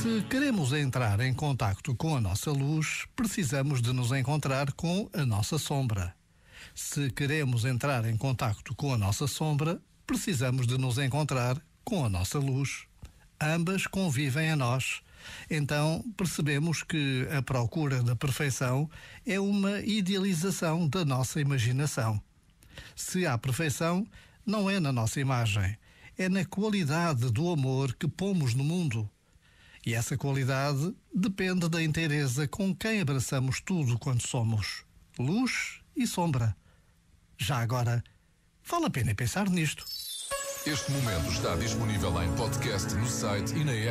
Se queremos entrar em contacto com a nossa luz, precisamos de nos encontrar com a nossa sombra. Se queremos entrar em contacto com a nossa sombra, precisamos de nos encontrar com a nossa luz. Ambas convivem a nós. Então percebemos que a procura da perfeição é uma idealização da nossa imaginação. Se há perfeição, não é na nossa imagem, é na qualidade do amor que pomos no mundo. E essa qualidade depende da inteireza com quem abraçamos tudo quanto somos, luz e sombra. Já agora, vale a pena pensar nisto. Este momento está disponível em podcast no site e na app.